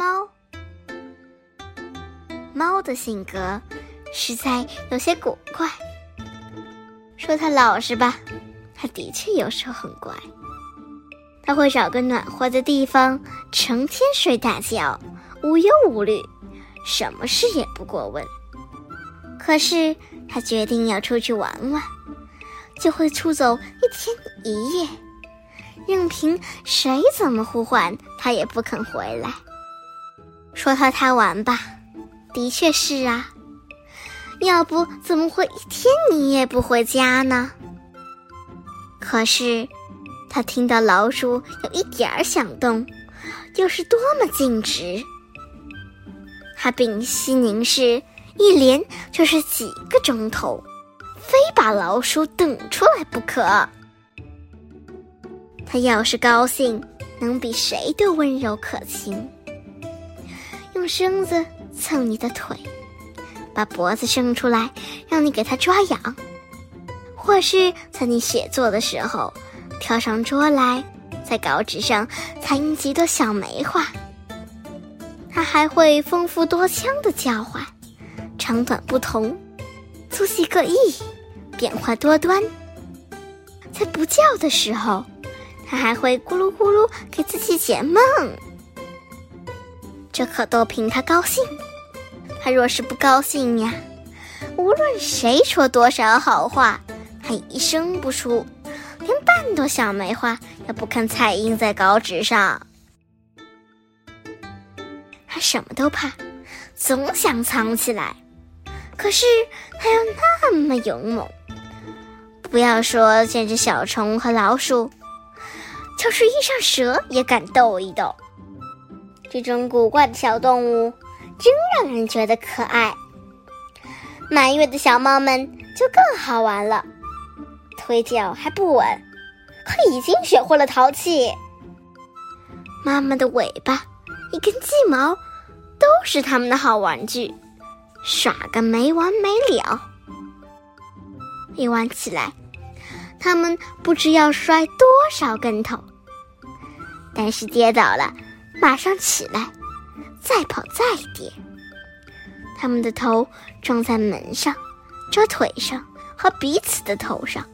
猫，猫的性格实在有些古怪。说它老实吧，它的确有时候很乖。它会找个暖和的地方，成天睡大觉，无忧无虑，什么事也不过问。可是它决定要出去玩玩，就会出走一天一夜，任凭谁怎么呼唤，它也不肯回来。说他贪玩吧，的确是啊。要不怎么会一天一夜不回家呢？可是，他听到老鼠有一点儿响动，又是多么尽职。他屏息凝视，一连就是几个钟头，非把老鼠等出来不可。他要是高兴，能比谁都温柔可亲。用身子蹭你的腿，把脖子伸出来，让你给它抓痒；或是在你写作的时候，跳上桌来，在稿纸上踩印几朵小梅花。它还会丰富多腔的叫唤，长短不同，粗细各异，变化多端。在不叫的时候，它还会咕噜咕噜给自己解梦。这可都凭他高兴。他若是不高兴呀，无论谁说多少好话，他一声不出，连半朵小梅花也不肯彩印在稿纸上。他什么都怕，总想藏起来，可是他又那么勇猛。不要说见着小虫和老鼠，就是遇上蛇也敢斗一斗。这种古怪的小动物，真让人觉得可爱。满月的小猫们就更好玩了，腿脚还不稳，可已经学会了淘气。妈妈的尾巴、一根鸡毛，都是他们的好玩具，耍个没完没了。一玩起来，他们不知要摔多少跟头，但是跌倒了。马上起来，再跑再跌。他们的头撞在门上、这腿上和彼此的头上，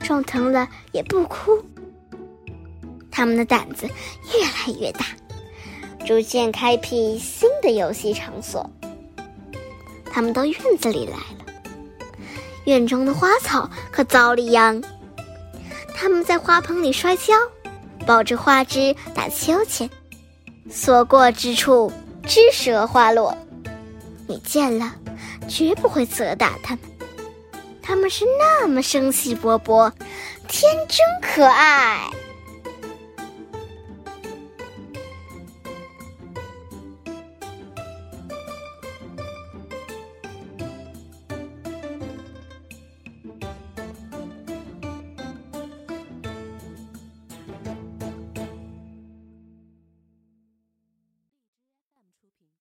撞疼了也不哭。他们的胆子越来越大，逐渐开辟新的游戏场所。他们到院子里来了，院中的花草可遭了殃。他们在花盆里摔跤，抱着花枝打秋千。所过之处，枝折花落。你见了，绝不会责打他们。他们是那么生气勃勃，天真可爱。